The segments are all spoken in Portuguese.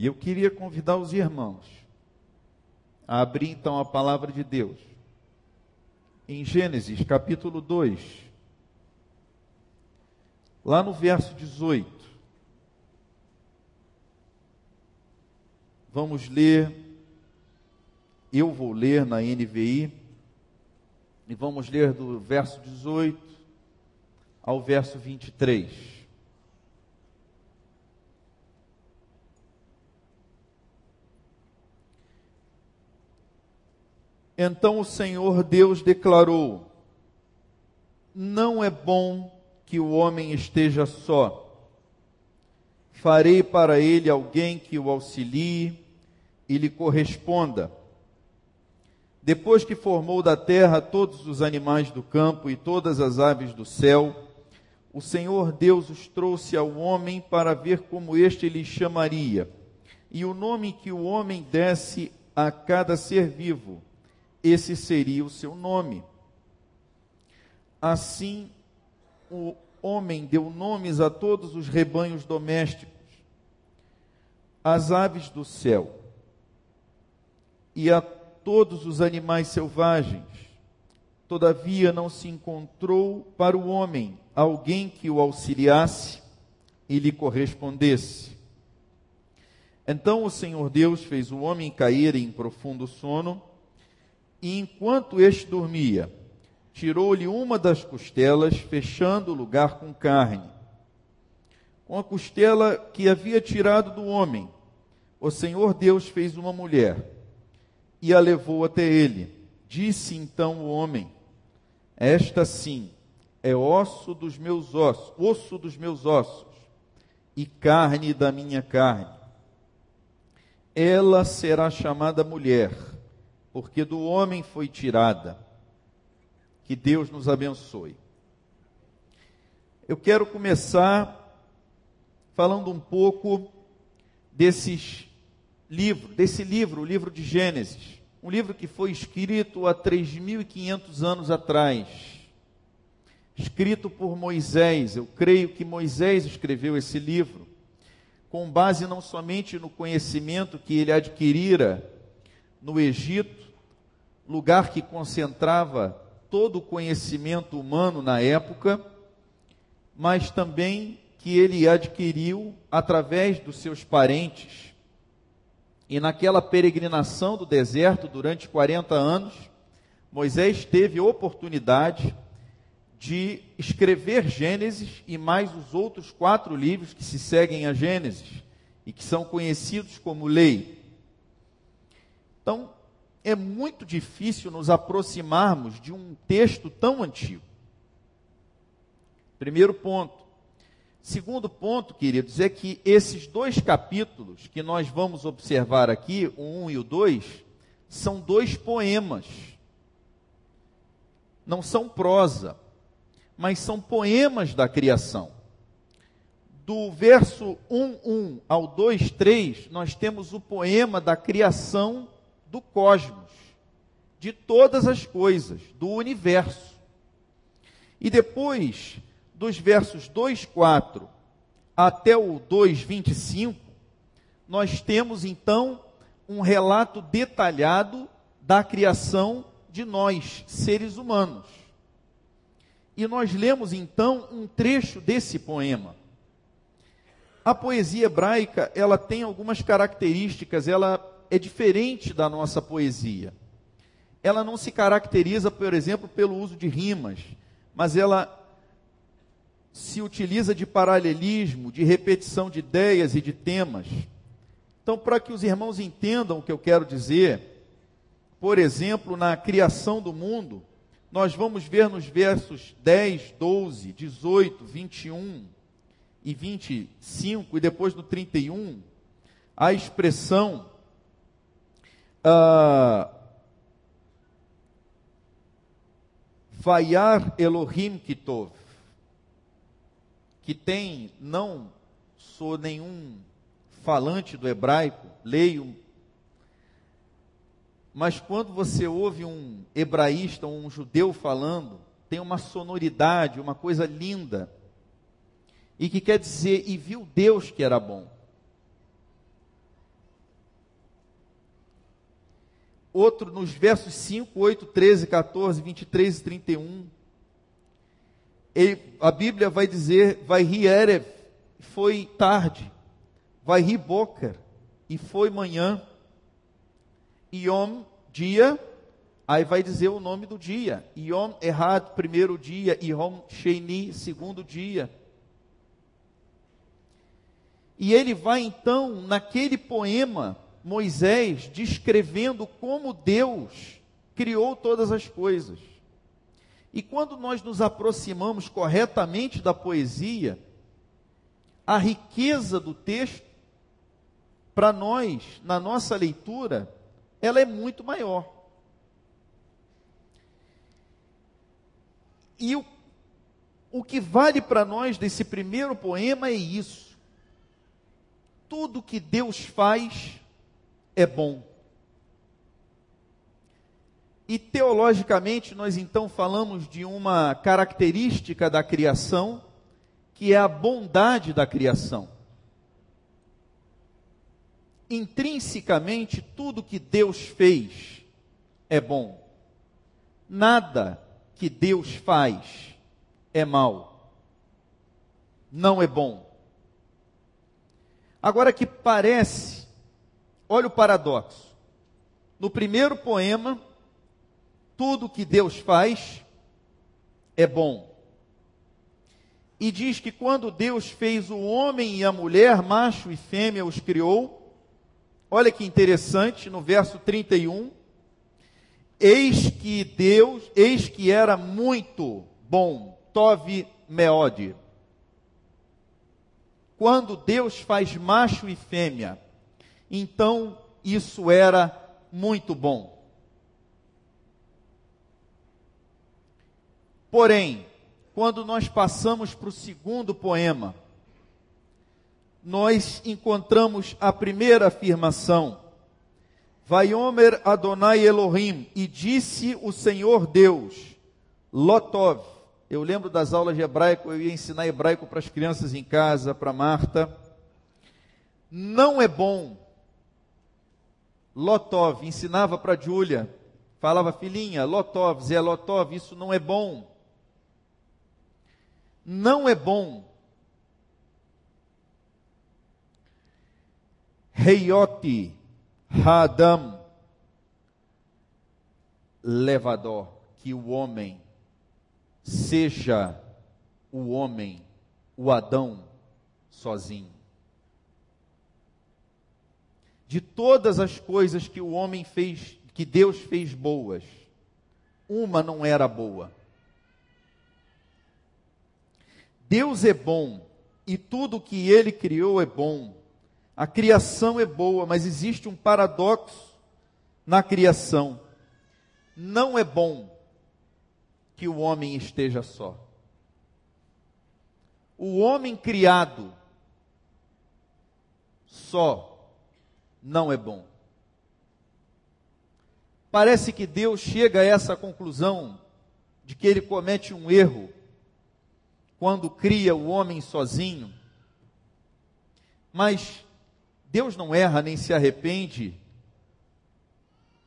E eu queria convidar os irmãos a abrir então a palavra de Deus. Em Gênesis capítulo 2, lá no verso 18. Vamos ler, eu vou ler na NVI, e vamos ler do verso 18 ao verso 23. Então o Senhor Deus declarou: Não é bom que o homem esteja só. Farei para ele alguém que o auxilie e lhe corresponda. Depois que formou da terra todos os animais do campo e todas as aves do céu, o Senhor Deus os trouxe ao homem para ver como este lhe chamaria. E o nome que o homem desse a cada ser vivo, esse seria o seu nome. Assim, o homem deu nomes a todos os rebanhos domésticos, às aves do céu e a todos os animais selvagens. Todavia não se encontrou para o homem alguém que o auxiliasse e lhe correspondesse. Então o Senhor Deus fez o homem cair em profundo sono, e enquanto este dormia, tirou-lhe uma das costelas, fechando o lugar com carne. Com a costela que havia tirado do homem, o Senhor Deus fez uma mulher e a levou até ele. Disse então o homem: Esta sim é osso dos meus ossos, osso dos meus ossos e carne da minha carne. Ela será chamada mulher, porque do homem foi tirada. Que Deus nos abençoe. Eu quero começar falando um pouco desses livro, desse livro, o livro de Gênesis. Um livro que foi escrito há 3.500 anos atrás. Escrito por Moisés. Eu creio que Moisés escreveu esse livro com base não somente no conhecimento que ele adquirira no Egito, lugar que concentrava todo o conhecimento humano na época, mas também que ele adquiriu através dos seus parentes e naquela peregrinação do deserto durante 40 anos, Moisés teve oportunidade de escrever Gênesis e mais os outros quatro livros que se seguem a Gênesis e que são conhecidos como lei. Então, é muito difícil nos aproximarmos de um texto tão antigo. Primeiro ponto. Segundo ponto, queridos, é que esses dois capítulos que nós vamos observar aqui, o 1 e o 2, são dois poemas. Não são prosa, mas são poemas da criação. Do verso 1:1 ao 2:3, nós temos o poema da criação do cosmos, de todas as coisas, do universo. E depois, dos versos 2, 4 até o 2, 25, nós temos então um relato detalhado da criação de nós, seres humanos. E nós lemos então um trecho desse poema. A poesia hebraica, ela tem algumas características, ela é diferente da nossa poesia. Ela não se caracteriza, por exemplo, pelo uso de rimas, mas ela se utiliza de paralelismo, de repetição de ideias e de temas. Então, para que os irmãos entendam o que eu quero dizer, por exemplo, na criação do mundo, nós vamos ver nos versos 10, 12, 18, 21 e 25, e depois no 31, a expressão uh, Vayar Elohim Kitov que tem, não sou nenhum falante do hebraico, leio, mas quando você ouve um hebraísta, um judeu falando, tem uma sonoridade, uma coisa linda, e que quer dizer, e viu Deus que era bom. Outro nos versos 5, 8, 13, 14, 23 e 31. Ele, a Bíblia vai dizer, vai rir Erev, foi tarde, vai rir Boker, e foi manhã, Yom, dia, aí vai dizer o nome do dia, Yom Errad, primeiro dia, Yom Sheni, segundo dia. E ele vai então, naquele poema, Moisés descrevendo como Deus criou todas as coisas. E quando nós nos aproximamos corretamente da poesia, a riqueza do texto, para nós, na nossa leitura, ela é muito maior. E o, o que vale para nós desse primeiro poema é isso. Tudo que Deus faz é bom. E teologicamente, nós então falamos de uma característica da criação, que é a bondade da criação. Intrinsecamente, tudo que Deus fez é bom. Nada que Deus faz é mal. Não é bom. Agora que parece Olha o paradoxo. No primeiro poema, tudo que Deus faz é bom. E diz que quando Deus fez o homem e a mulher, macho e fêmea, os criou. Olha que interessante, no verso 31. Eis que Deus, eis que era muito bom, Tove Meode. Quando Deus faz macho e fêmea, então isso era muito bom. Porém, quando nós passamos para o segundo poema, nós encontramos a primeira afirmação. Vaiomer Adonai Elohim, e disse o Senhor Deus, Lotov. Eu lembro das aulas de hebraico, eu ia ensinar hebraico para as crianças em casa, para Marta. Não é bom Lotov ensinava para Júlia, falava, filhinha, Lotov, Zé Lotov, isso não é bom. Não é bom. Reioti Hadam Levador, que o homem seja o homem, o Adão, sozinho de todas as coisas que o homem fez, que Deus fez boas, uma não era boa. Deus é bom e tudo que ele criou é bom. A criação é boa, mas existe um paradoxo na criação. Não é bom que o homem esteja só. O homem criado só não é bom. Parece que Deus chega a essa conclusão de que ele comete um erro quando cria o homem sozinho. Mas Deus não erra nem se arrepende,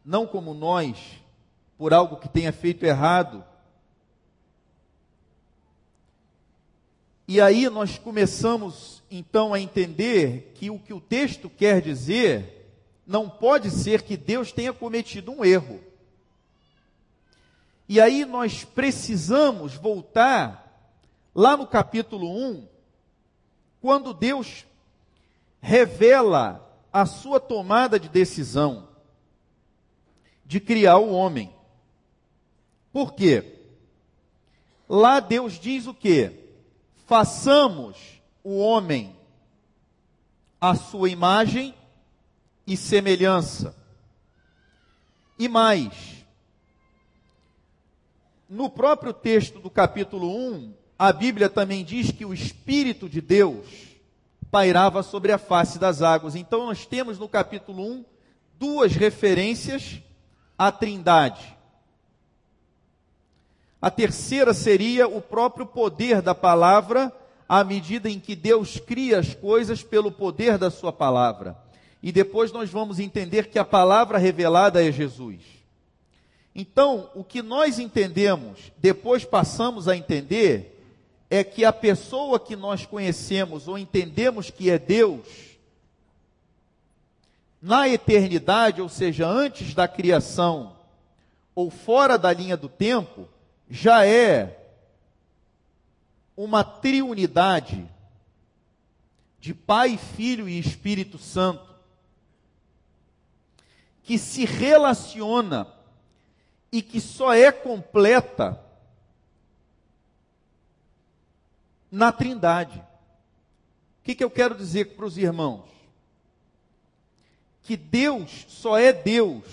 não como nós, por algo que tenha feito errado. E aí nós começamos então a entender que o que o texto quer dizer não pode ser que Deus tenha cometido um erro. E aí nós precisamos voltar lá no capítulo 1, quando Deus revela a sua tomada de decisão de criar o homem. Por quê? Lá Deus diz o quê? Façamos o homem à sua imagem e semelhança. E mais, no próprio texto do capítulo 1, a Bíblia também diz que o Espírito de Deus pairava sobre a face das águas. Então nós temos no capítulo 1 duas referências à Trindade. A terceira seria o próprio poder da palavra à medida em que Deus cria as coisas pelo poder da Sua palavra. e depois nós vamos entender que a palavra revelada é Jesus. Então, o que nós entendemos, depois passamos a entender, é que a pessoa que nós conhecemos ou entendemos que é Deus, na eternidade, ou seja, antes da criação, ou fora da linha do tempo, já é uma triunidade de Pai, Filho e Espírito Santo, que se relaciona e que só é completa na Trindade. O que, que eu quero dizer para os irmãos? Que Deus só é Deus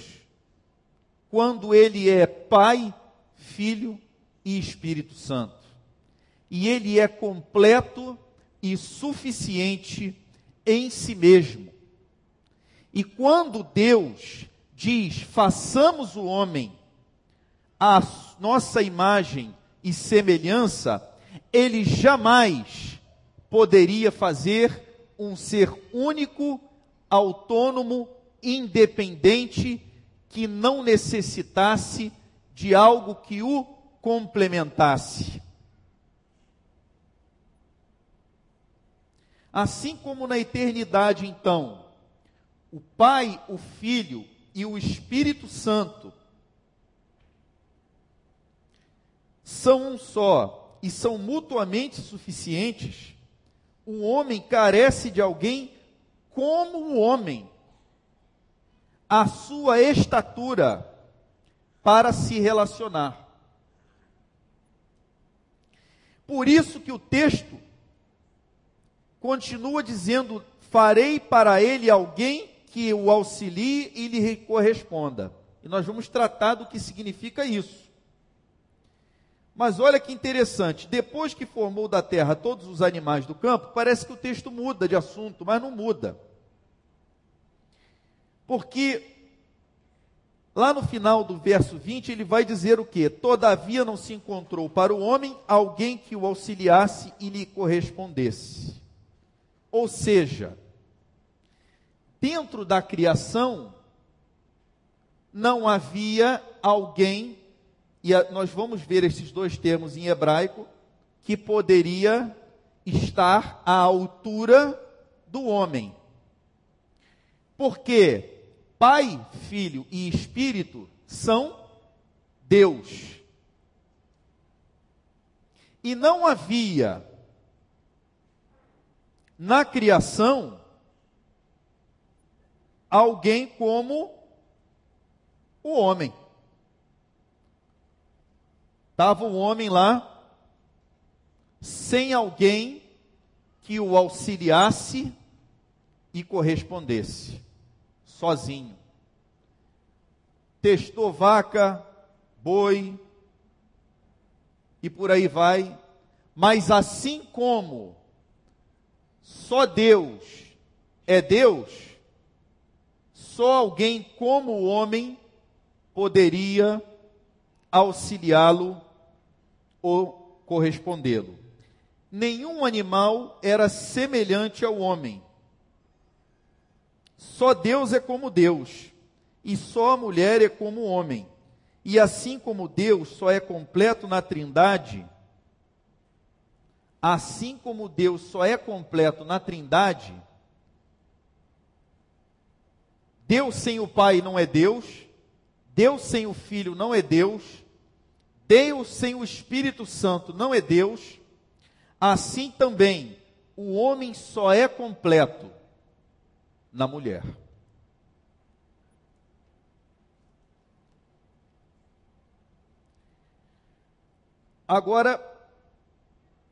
quando Ele é Pai, Filho e Espírito Santo. E Ele é completo e suficiente em si mesmo. E quando Deus diz: façamos o homem à nossa imagem e semelhança, ele jamais poderia fazer um ser único, autônomo, independente, que não necessitasse de algo que o complementasse. Assim como na eternidade, então, o Pai, o Filho e o Espírito Santo são um só e são mutuamente suficientes, o homem carece de alguém como o homem, a sua estatura para se relacionar. Por isso que o texto continua dizendo: farei para ele alguém que o auxilie e lhe corresponda. E nós vamos tratar do que significa isso. Mas olha que interessante, depois que formou da terra todos os animais do campo, parece que o texto muda de assunto, mas não muda. Porque lá no final do verso 20 ele vai dizer o que? Todavia não se encontrou para o homem alguém que o auxiliasse e lhe correspondesse. Ou seja, dentro da criação não havia alguém e nós vamos ver esses dois termos em hebraico, que poderia estar à altura do homem. Porque Pai, Filho e Espírito são Deus. E não havia na criação alguém como o homem. Estava o homem lá, sem alguém que o auxiliasse e correspondesse, sozinho. Testou vaca, boi, e por aí vai, mas assim como só Deus é Deus, só alguém como o homem poderia auxiliá-lo ou correspondê-lo. Nenhum animal era semelhante ao homem. Só Deus é como Deus, e só a mulher é como homem. E assim como Deus só é completo na Trindade, assim como Deus só é completo na Trindade, Deus sem o Pai não é Deus, Deus sem o Filho não é Deus, Deus sem o Espírito Santo não é Deus, assim também o homem só é completo na mulher. Agora,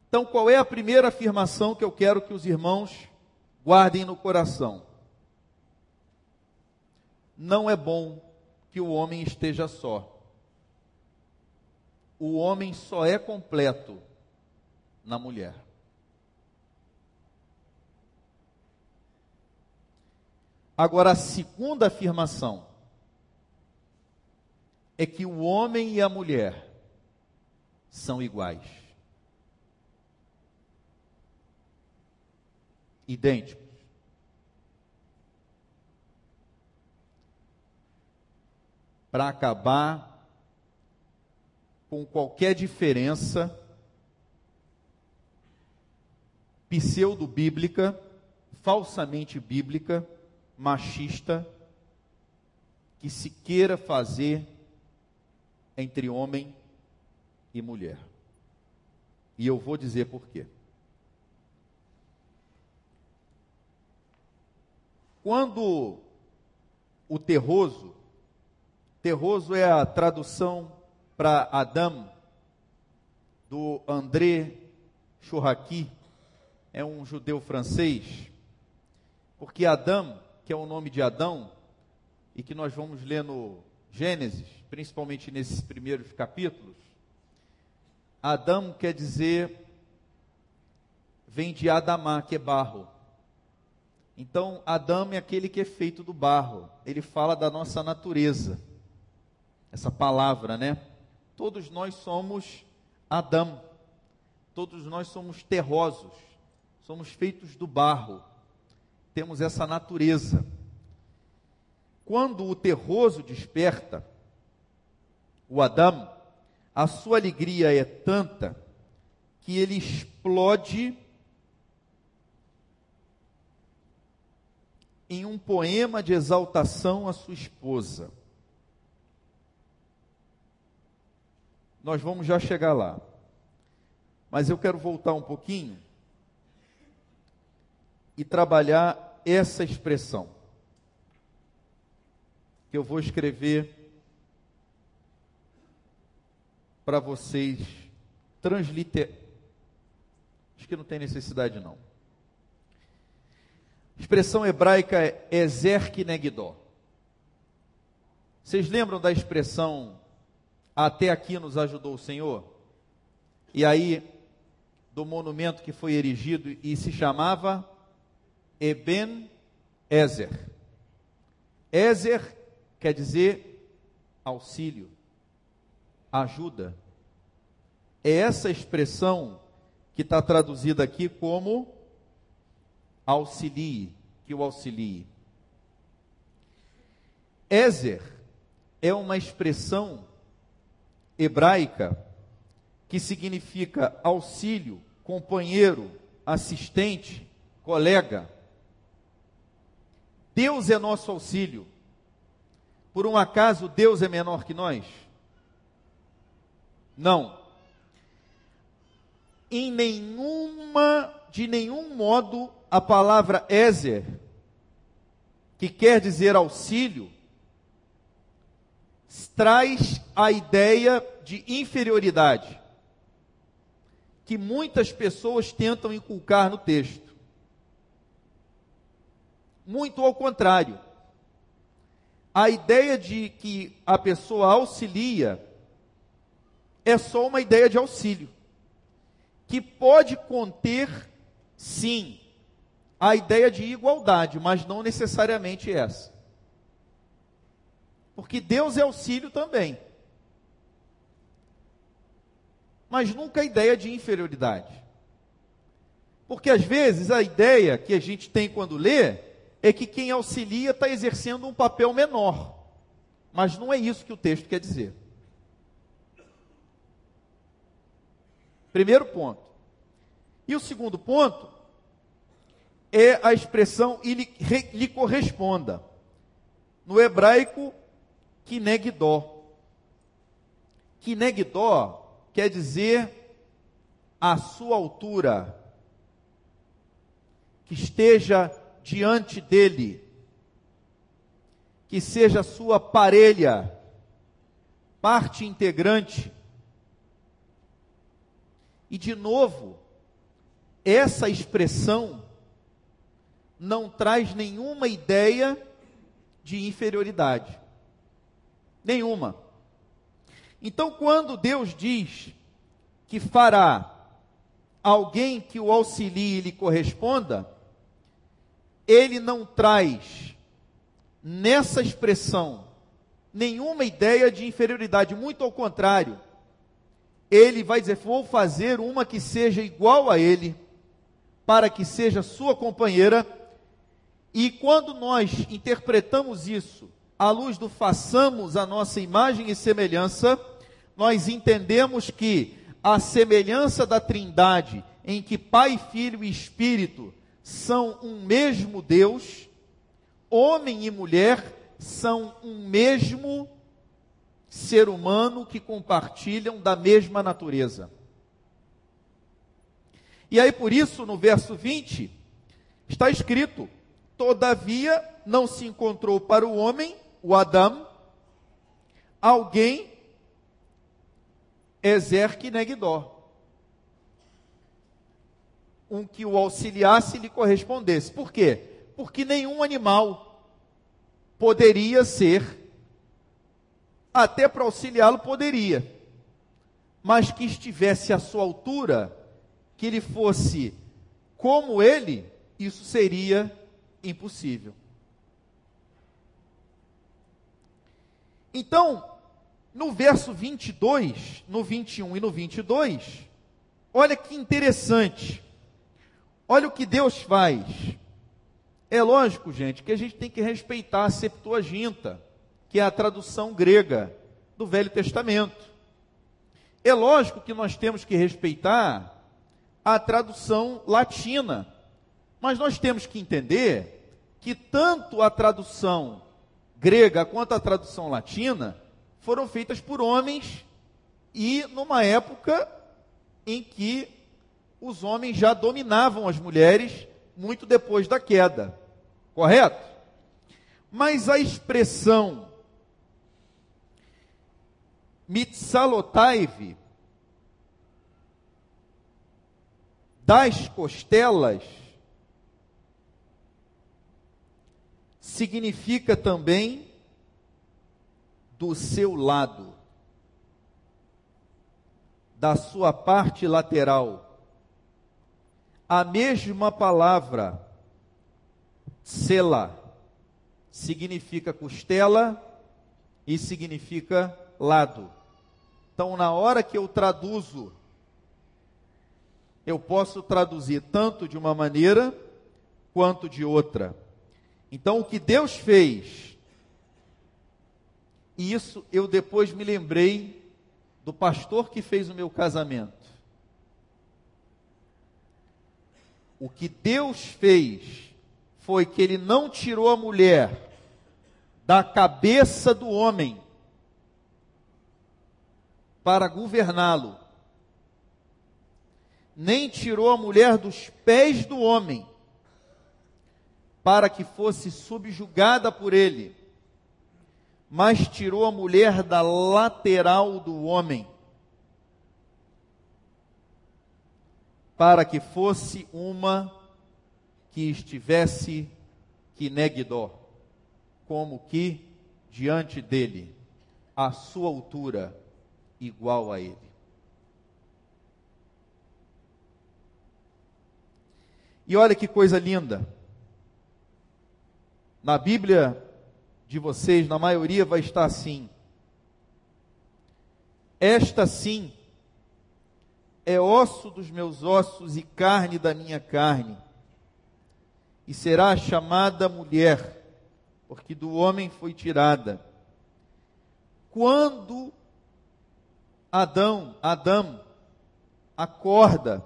então qual é a primeira afirmação que eu quero que os irmãos guardem no coração? Não é bom que o homem esteja só o homem só é completo na mulher. Agora, a segunda afirmação é que o homem e a mulher são iguais. Idênticos. Para acabar com qualquer diferença pseudo-bíblica, falsamente bíblica, machista, que se queira fazer entre homem e mulher. E eu vou dizer por quê. Quando o terroso, terroso é a tradução para Adam do André Chouraqui, é um judeu francês, porque Adam, que é o nome de Adão, e que nós vamos ler no Gênesis, principalmente nesses primeiros capítulos, Adão quer dizer, vem de Adamá, que é barro. Então, Adão é aquele que é feito do barro. Ele fala da nossa natureza. Essa palavra, né? Todos nós somos Adão. Todos nós somos terrosos. Somos feitos do barro. Temos essa natureza. Quando o terroso desperta, o Adão, a sua alegria é tanta que ele explode em um poema de exaltação à sua esposa. Nós vamos já chegar lá. Mas eu quero voltar um pouquinho e trabalhar essa expressão que eu vou escrever para vocês transliter. Acho que não tem necessidade não. expressão hebraica é Ezer Kinegdó. Vocês lembram da expressão até aqui nos ajudou o Senhor? E aí, do monumento que foi erigido e se chamava Eben Ezer. Ezer quer dizer auxílio, ajuda. É essa expressão que está traduzida aqui como auxilie, que o auxilie. Ézer é uma expressão hebraica que significa auxílio, companheiro, assistente, colega. Deus é nosso auxílio. Por um acaso Deus é menor que nós? Não. Em nenhuma, de nenhum modo, a palavra Ezer, que quer dizer auxílio, traz a ideia de inferioridade que muitas pessoas tentam inculcar no texto. Muito ao contrário a ideia de que a pessoa auxilia é só uma ideia de auxílio, que pode conter, sim, a ideia de igualdade, mas não necessariamente essa. Porque Deus é auxílio também. Mas nunca a ideia de inferioridade. Porque às vezes a ideia que a gente tem quando lê é que quem auxilia está exercendo um papel menor. Mas não é isso que o texto quer dizer. Primeiro ponto. E o segundo ponto é a expressão e lhe, lhe corresponda. No hebraico, kinegdó. Kinegdó quer dizer a sua altura, que esteja diante dele, que seja sua parelha, parte integrante. E de novo, essa expressão não traz nenhuma ideia de inferioridade. Nenhuma. Então, quando Deus diz que fará alguém que o auxilie e lhe corresponda, ele não traz nessa expressão nenhuma ideia de inferioridade, muito ao contrário. Ele vai dizer: Vou fazer uma que seja igual a ele, para que seja sua companheira. E quando nós interpretamos isso à luz do façamos a nossa imagem e semelhança, nós entendemos que a semelhança da Trindade, em que Pai, Filho e Espírito são um mesmo Deus, homem e mulher são um mesmo ser humano que compartilham da mesma natureza. E aí por isso, no verso 20, está escrito: Todavia não se encontrou para o homem, o Adão, alguém exerque negdó. Um que o auxiliasse e lhe correspondesse. Por quê? Porque nenhum animal poderia ser, até para auxiliá-lo poderia, mas que estivesse à sua altura, que ele fosse como ele, isso seria impossível. Então, no verso 22, no 21 e no 22, olha que interessante. Olha o que Deus faz. É lógico, gente, que a gente tem que respeitar a Septuaginta, que é a tradução grega do Velho Testamento. É lógico que nós temos que respeitar a tradução latina, mas nós temos que entender que tanto a tradução grega quanto a tradução latina foram feitas por homens e numa época em que os homens já dominavam as mulheres muito depois da queda. Correto? Mas a expressão mitsalotaive das costelas significa também do seu lado, da sua parte lateral. A mesma palavra, sela, significa costela e significa lado. Então, na hora que eu traduzo, eu posso traduzir tanto de uma maneira quanto de outra. Então, o que Deus fez e isso eu depois me lembrei do pastor que fez o meu casamento. O que Deus fez foi que ele não tirou a mulher da cabeça do homem para governá-lo, nem tirou a mulher dos pés do homem para que fosse subjugada por ele mas tirou a mulher da lateral do homem, para que fosse uma que estivesse que negdó, como que diante dele, a sua altura igual a ele. E olha que coisa linda. Na Bíblia de vocês, na maioria, vai estar assim. Esta sim é osso dos meus ossos e carne da minha carne, e será chamada mulher, porque do homem foi tirada. Quando Adão, Adão acorda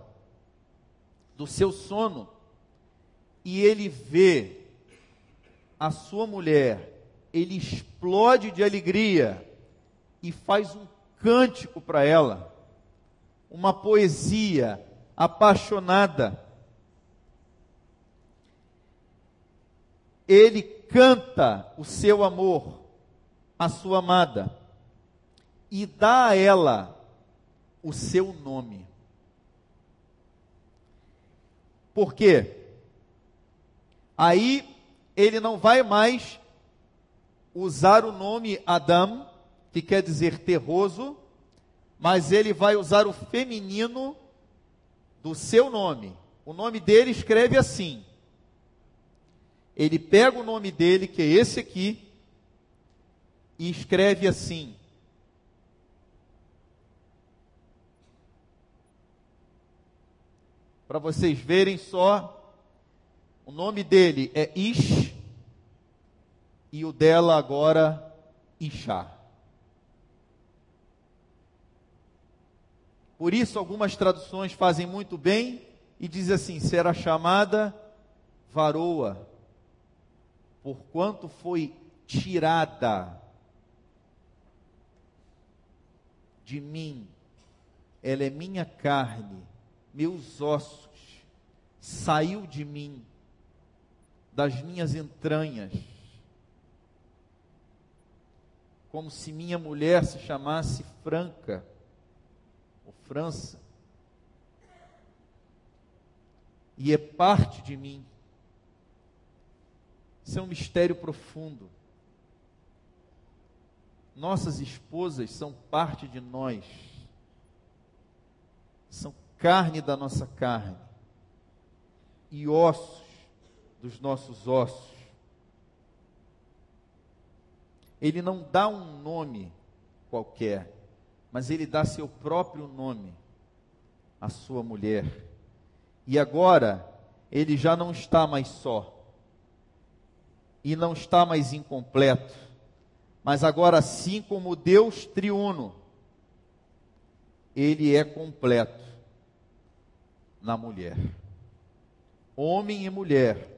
do seu sono e ele vê a sua mulher ele explode de alegria e faz um cântico para ela, uma poesia apaixonada. Ele canta o seu amor à sua amada e dá a ela o seu nome. Por quê? Aí ele não vai mais usar o nome Adam, que quer dizer terroso, mas ele vai usar o feminino do seu nome. O nome dele escreve assim. Ele pega o nome dele, que é esse aqui, e escreve assim: Para vocês verem só, o nome dele é Ish, e o dela agora inchar. Por isso, algumas traduções fazem muito bem e diz assim: será chamada varoa, porquanto foi tirada de mim, ela é minha carne, meus ossos, saiu de mim, das minhas entranhas, como se minha mulher se chamasse Franca, França, e é parte de mim. Isso é um mistério profundo. Nossas esposas são parte de nós, são carne da nossa carne e ossos dos nossos ossos. Ele não dá um nome qualquer, mas ele dá seu próprio nome à sua mulher. E agora, ele já não está mais só, e não está mais incompleto mas agora, assim como Deus triuno, ele é completo na mulher. Homem e mulher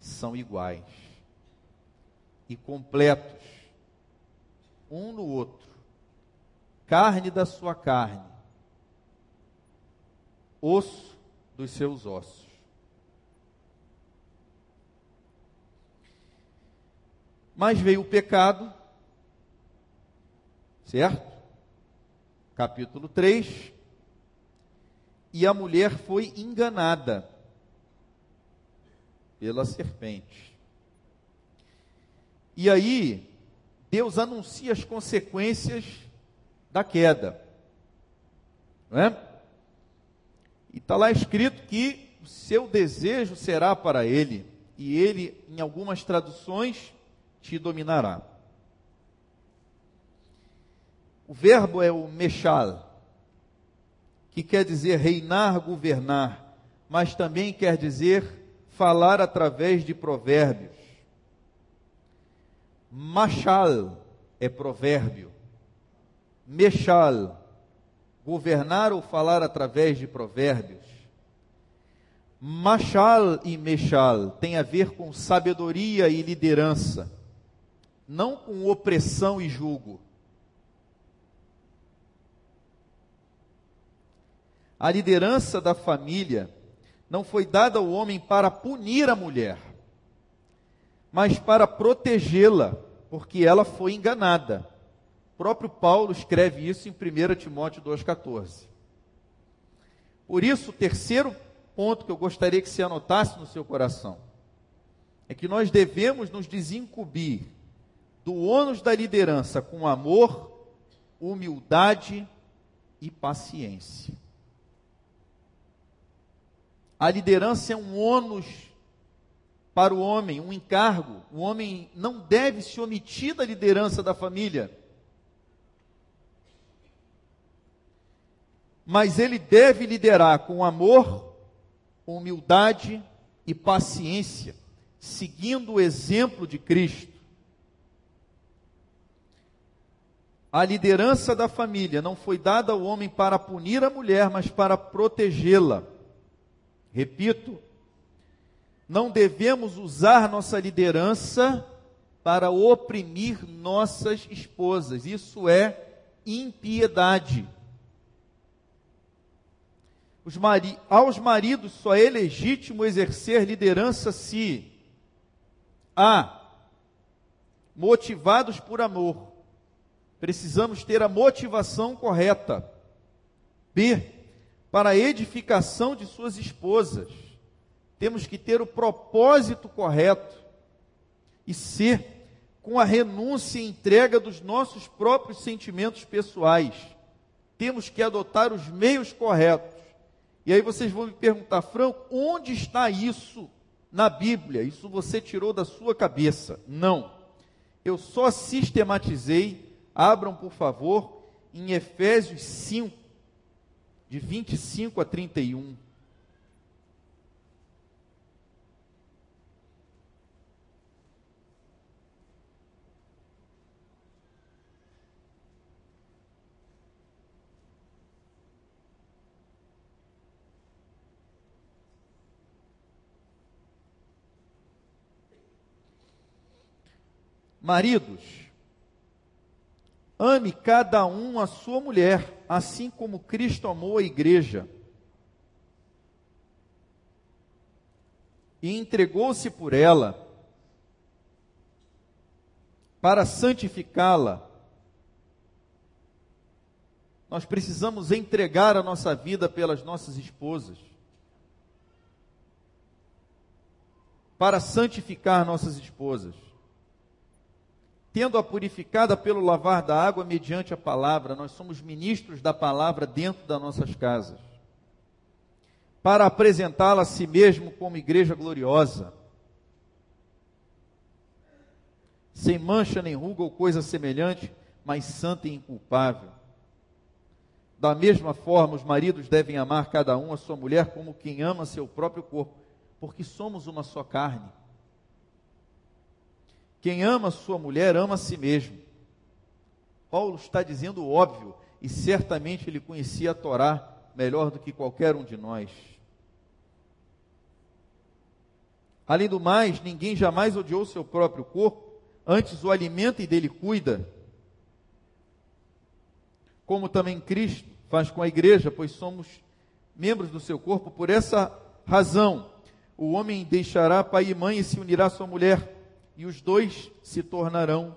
são iguais e completos um no outro, carne da sua carne, osso dos seus ossos. Mas veio o pecado, certo? Capítulo 3. E a mulher foi enganada pela serpente. E aí, Deus anuncia as consequências da queda. Não é? E está lá escrito que o seu desejo será para ele. E ele, em algumas traduções, te dominará. O verbo é o mechal, que quer dizer reinar, governar, mas também quer dizer falar através de provérbios. Machal é provérbio. Mechal, governar ou falar através de provérbios. Machal e Mechal tem a ver com sabedoria e liderança não com opressão e julgo. A liderança da família não foi dada ao homem para punir a mulher, mas para protegê-la, porque ela foi enganada. O próprio Paulo escreve isso em 1 Timóteo 2,14. Por isso, o terceiro ponto que eu gostaria que se anotasse no seu coração é que nós devemos nos desincumbir do ônus da liderança com amor, humildade e paciência. A liderança é um ônus para o homem, um encargo. O homem não deve se omitir da liderança da família. Mas ele deve liderar com amor, humildade e paciência, seguindo o exemplo de Cristo. A liderança da família não foi dada ao homem para punir a mulher, mas para protegê-la. Repito, não devemos usar nossa liderança para oprimir nossas esposas. Isso é impiedade. Mari... Aos maridos só é legítimo exercer liderança se A. Motivados por amor precisamos ter a motivação correta. B, para a edificação de suas esposas, temos que ter o propósito correto. E C, com a renúncia e entrega dos nossos próprios sentimentos pessoais, temos que adotar os meios corretos. E aí vocês vão me perguntar, Franco, onde está isso na Bíblia? Isso você tirou da sua cabeça? Não. Eu só sistematizei Abram, por favor, em Efésios 5, de 25 a 31. Maridos, ame cada um a sua mulher, assim como Cristo amou a igreja e entregou-se por ela para santificá-la. Nós precisamos entregar a nossa vida pelas nossas esposas. Para santificar nossas esposas tendo-a purificada pelo lavar da água mediante a palavra, nós somos ministros da palavra dentro das nossas casas, para apresentá-la a si mesmo como igreja gloriosa, sem mancha nem ruga ou coisa semelhante, mas santa e inculpável. Da mesma forma, os maridos devem amar cada um a sua mulher como quem ama seu próprio corpo, porque somos uma só carne. Quem ama sua mulher ama a si mesmo. Paulo está dizendo o óbvio, e certamente ele conhecia a Torá melhor do que qualquer um de nós. Além do mais, ninguém jamais odiou seu próprio corpo, antes o alimenta e dele cuida. Como também Cristo faz com a igreja, pois somos membros do seu corpo. Por essa razão, o homem deixará pai e mãe e se unirá à sua mulher e os dois se tornarão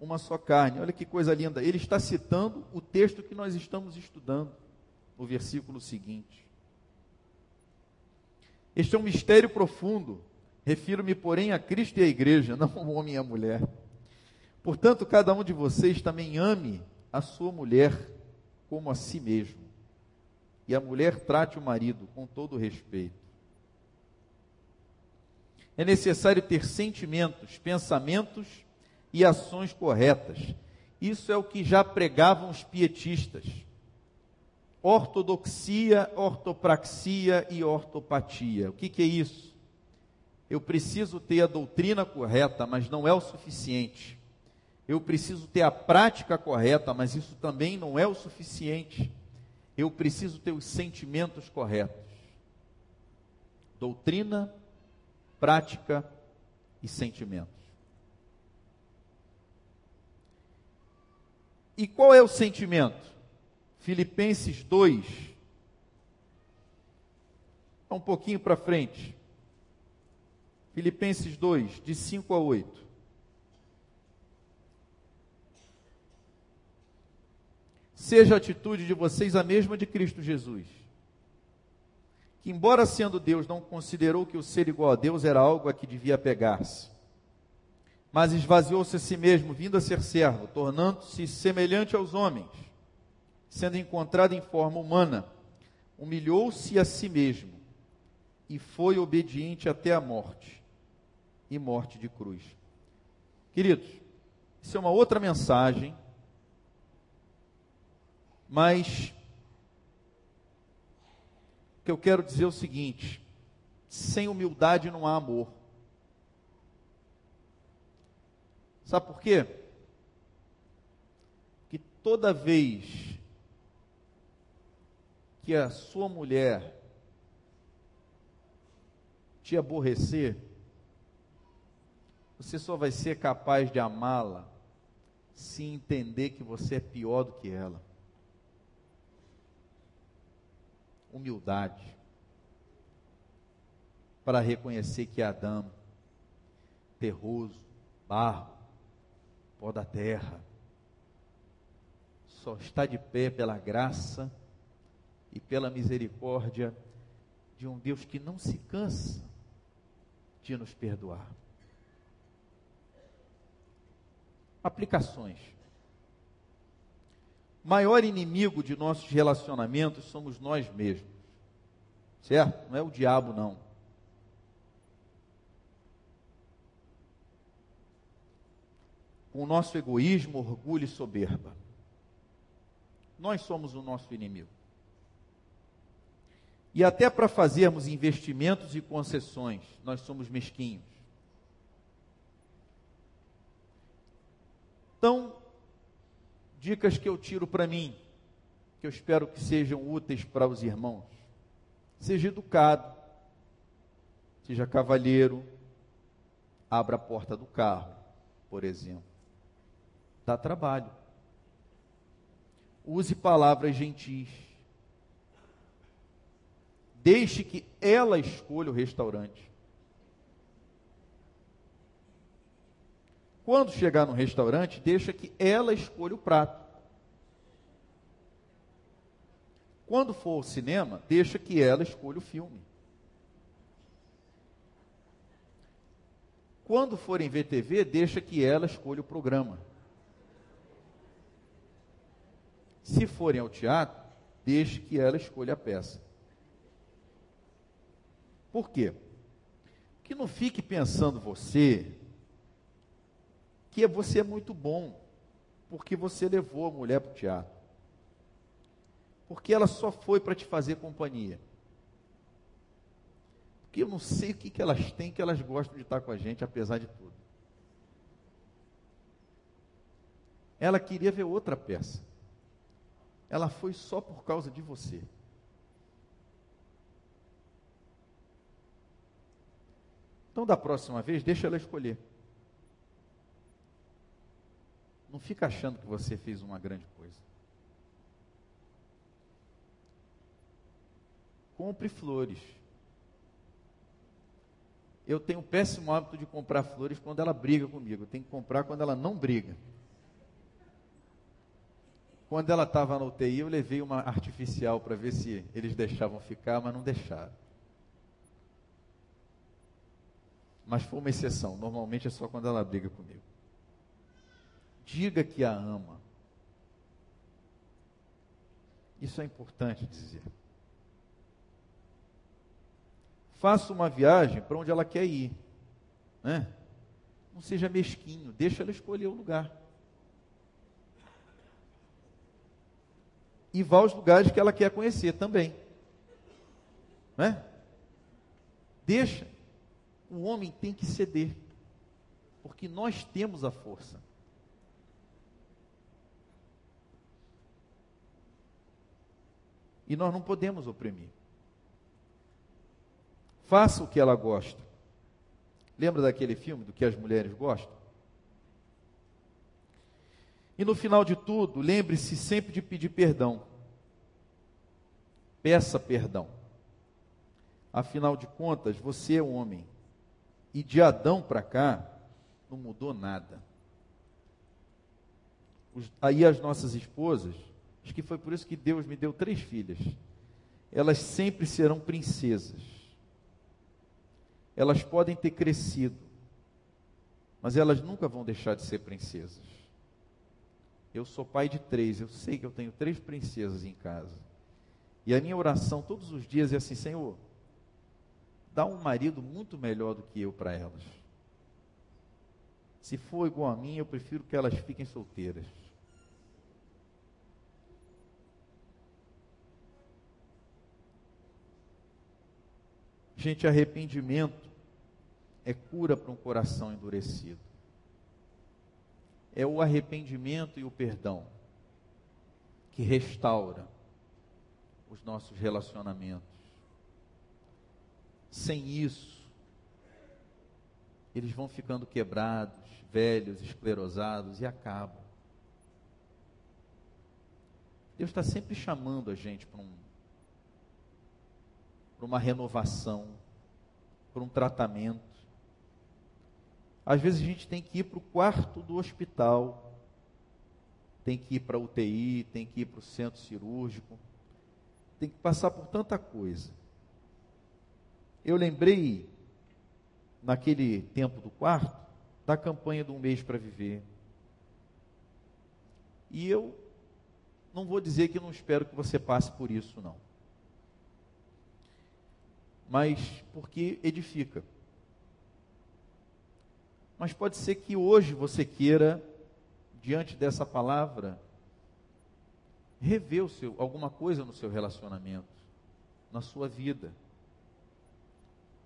uma só carne. Olha que coisa linda. Ele está citando o texto que nós estamos estudando, no versículo seguinte. Este é um mistério profundo. Refiro-me, porém, a Cristo e à igreja, não ao homem e à mulher. Portanto, cada um de vocês também ame a sua mulher como a si mesmo. E a mulher trate o marido com todo respeito é necessário ter sentimentos, pensamentos e ações corretas. Isso é o que já pregavam os pietistas. Ortodoxia, ortopraxia e ortopatia. O que, que é isso? Eu preciso ter a doutrina correta, mas não é o suficiente. Eu preciso ter a prática correta, mas isso também não é o suficiente. Eu preciso ter os sentimentos corretos. Doutrina prática e sentimentos. E qual é o sentimento? Filipenses 2. Um pouquinho para frente. Filipenses 2, de 5 a 8. Seja a atitude de vocês a mesma de Cristo Jesus que, embora sendo Deus, não considerou que o ser igual a Deus era algo a que devia pegar-se, mas esvaziou-se a si mesmo, vindo a ser servo, tornando-se semelhante aos homens, sendo encontrado em forma humana, humilhou-se a si mesmo e foi obediente até a morte e morte de cruz. Queridos, isso é uma outra mensagem, mas que eu quero dizer o seguinte: sem humildade não há amor. Sabe por quê? Que toda vez que a sua mulher te aborrecer, você só vai ser capaz de amá-la se entender que você é pior do que ela. Humildade para reconhecer que Adão, terroso, barro, pó da terra, só está de pé pela graça e pela misericórdia de um Deus que não se cansa de nos perdoar. Aplicações maior inimigo de nossos relacionamentos somos nós mesmos. Certo? Não é o diabo, não. Com o nosso egoísmo, orgulho e soberba. Nós somos o nosso inimigo. E até para fazermos investimentos e concessões, nós somos mesquinhos. Então, dicas que eu tiro para mim, que eu espero que sejam úteis para os irmãos. Seja educado, seja cavalheiro, abra a porta do carro, por exemplo. Dá trabalho. Use palavras gentis. Deixe que ela escolha o restaurante. Quando chegar no restaurante, deixa que ela escolha o prato. Quando for ao cinema, deixa que ela escolha o filme. Quando forem ver TV, deixa que ela escolha o programa. Se forem ao teatro, deixe que ela escolha a peça. Por quê? Que não fique pensando você que você é muito bom, porque você levou a mulher para o teatro. Porque ela só foi para te fazer companhia. Porque eu não sei o que, que elas têm que elas gostam de estar com a gente, apesar de tudo. Ela queria ver outra peça. Ela foi só por causa de você. Então, da próxima vez, deixa ela escolher. Não fica achando que você fez uma grande coisa. Compre flores. Eu tenho um péssimo hábito de comprar flores quando ela briga comigo. Eu tenho que comprar quando ela não briga. Quando ela estava na UTI, eu levei uma artificial para ver se eles deixavam ficar, mas não deixaram. Mas foi uma exceção. Normalmente é só quando ela briga comigo. Diga que a ama. Isso é importante dizer. Faça uma viagem para onde ela quer ir. Né? Não seja mesquinho, deixa ela escolher o lugar. E vá aos lugares que ela quer conhecer também. Né? Deixa o homem tem que ceder, porque nós temos a força. E nós não podemos oprimir. Faça o que ela gosta. Lembra daquele filme do que as mulheres gostam? E no final de tudo, lembre-se sempre de pedir perdão. Peça perdão. Afinal de contas, você é homem. E de Adão para cá, não mudou nada. Os, aí as nossas esposas, acho que foi por isso que Deus me deu três filhas. Elas sempre serão princesas. Elas podem ter crescido, mas elas nunca vão deixar de ser princesas. Eu sou pai de três, eu sei que eu tenho três princesas em casa. E a minha oração todos os dias é assim: Senhor, dá um marido muito melhor do que eu para elas. Se for igual a mim, eu prefiro que elas fiquem solteiras. Gente, arrependimento é cura para um coração endurecido. É o arrependimento e o perdão que restaura os nossos relacionamentos sem isso, eles vão ficando quebrados, velhos, esclerosados e acabam. Deus está sempre chamando a gente para um, uma renovação, para um tratamento. Às vezes a gente tem que ir para o quarto do hospital, tem que ir para a UTI, tem que ir para o centro cirúrgico, tem que passar por tanta coisa. Eu lembrei, naquele tempo do quarto, da campanha de um mês para viver. E eu não vou dizer que não espero que você passe por isso, não. Mas porque edifica. Mas pode ser que hoje você queira, diante dessa palavra, rever o seu, alguma coisa no seu relacionamento, na sua vida.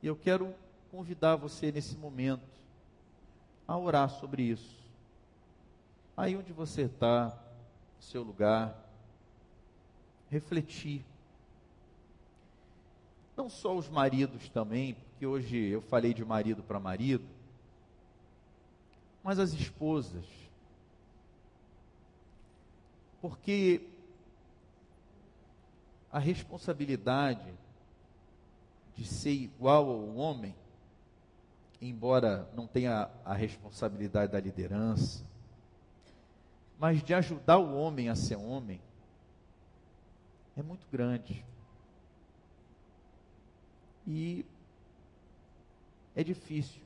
E eu quero convidar você nesse momento a orar sobre isso. Aí onde você está, no seu lugar, refletir. Não só os maridos também, porque hoje eu falei de marido para marido, mas as esposas. Porque a responsabilidade de ser igual ao homem, embora não tenha a responsabilidade da liderança, mas de ajudar o homem a ser homem, é muito grande. E é difícil,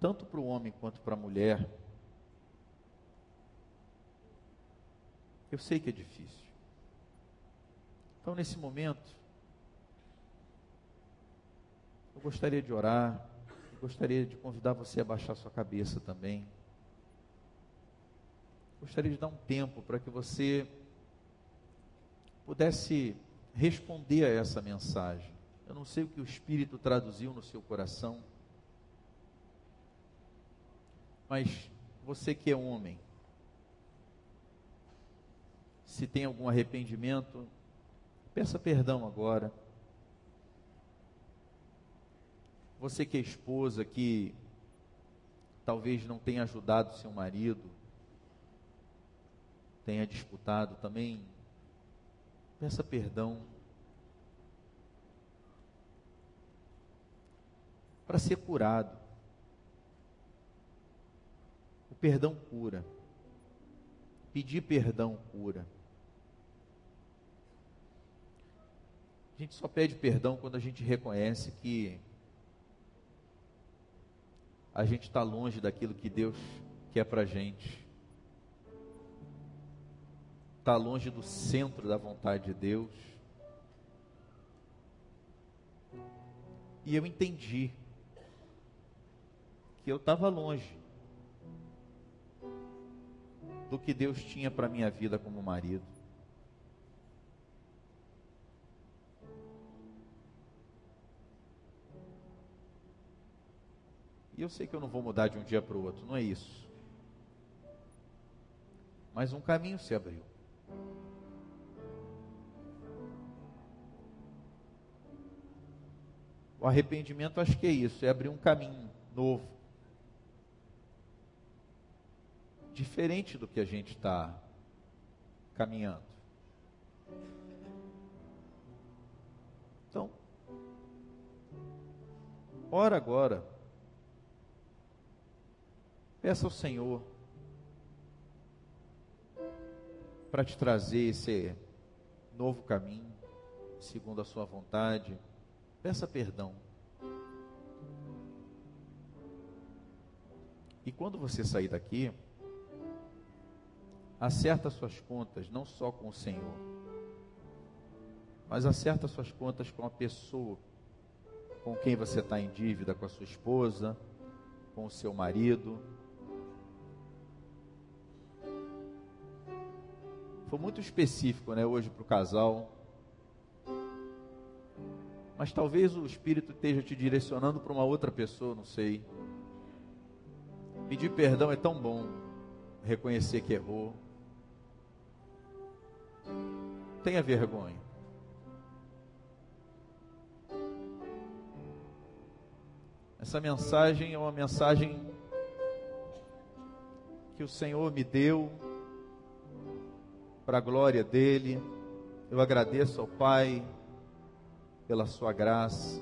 tanto para o homem quanto para a mulher. Eu sei que é difícil. Então, nesse momento, eu gostaria de orar, eu gostaria de convidar você a baixar sua cabeça também. Gostaria de dar um tempo para que você pudesse responder a essa mensagem. Eu não sei o que o Espírito traduziu no seu coração, mas você que é homem, se tem algum arrependimento, peça perdão agora. Você que é esposa, que talvez não tenha ajudado seu marido, tenha disputado também, peça perdão. Para ser curado. O perdão cura. Pedir perdão cura. A gente só pede perdão quando a gente reconhece que a gente está longe daquilo que Deus quer para a gente. Está longe do centro da vontade de Deus. E eu entendi que eu estava longe do que Deus tinha para minha vida como marido. E eu sei que eu não vou mudar de um dia para o outro, não é isso. Mas um caminho se abriu. O arrependimento acho que é isso, é abrir um caminho novo. Diferente do que a gente está caminhando. Então, ora agora Peça ao Senhor para te trazer esse novo caminho, segundo a sua vontade. Peça perdão. E quando você sair daqui, acerta suas contas, não só com o Senhor, mas acerta suas contas com a pessoa com quem você está em dívida, com a sua esposa, com o seu marido, Foi muito específico, né, hoje para o casal. Mas talvez o Espírito esteja te direcionando para uma outra pessoa, não sei. Pedir perdão é tão bom. Reconhecer que errou. Tenha vergonha. Essa mensagem é uma mensagem que o Senhor me deu para a glória dele. Eu agradeço ao Pai pela sua graça.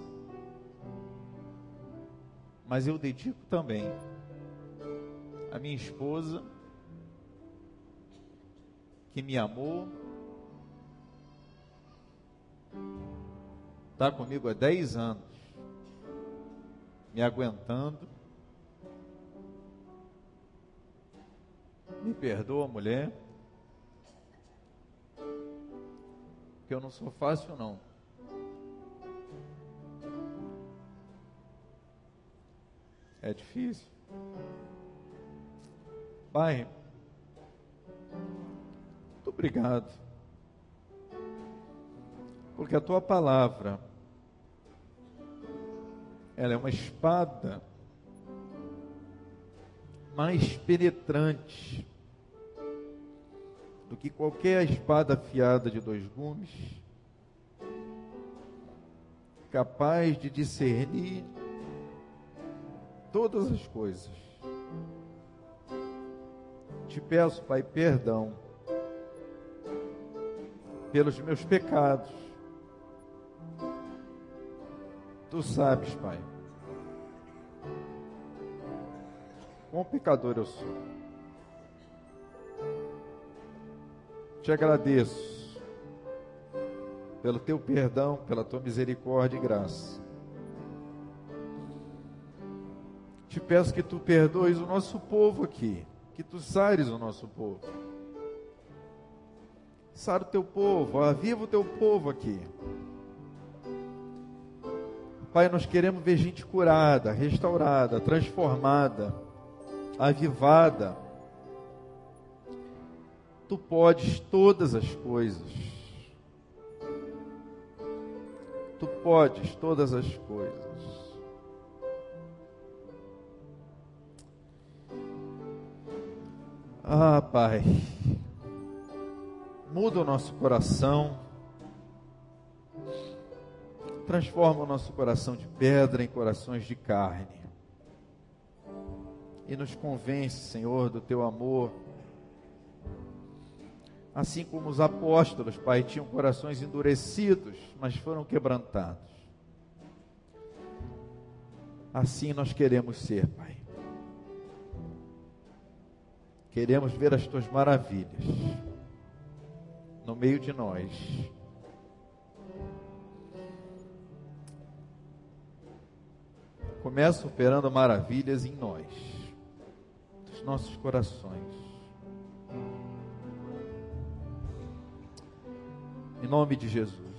Mas eu dedico também a minha esposa, que me amou, está comigo há 10 anos, me aguentando. Me perdoa, mulher. porque eu não sou fácil não. É difícil. Pai, muito obrigado. Porque a tua palavra, ela é uma espada mais penetrante do que qualquer espada afiada de dois gumes, capaz de discernir todas as coisas, te peço, Pai, perdão pelos meus pecados. Tu sabes, Pai, quão pecador eu sou. Te agradeço pelo teu perdão, pela tua misericórdia e graça. Te peço que tu perdoes o nosso povo aqui, que tu sares o nosso povo. Sara o teu povo, aviva o teu povo aqui. Pai, nós queremos ver gente curada, restaurada, transformada, avivada. Tu podes todas as coisas. Tu podes todas as coisas. Ah, Pai, muda o nosso coração, transforma o nosso coração de pedra em corações de carne, e nos convence, Senhor, do teu amor. Assim como os apóstolos, Pai, tinham corações endurecidos, mas foram quebrantados. Assim nós queremos ser, Pai. Queremos ver as tuas maravilhas no meio de nós. Começa operando maravilhas em nós, nos nossos corações. Em nome de Jesus.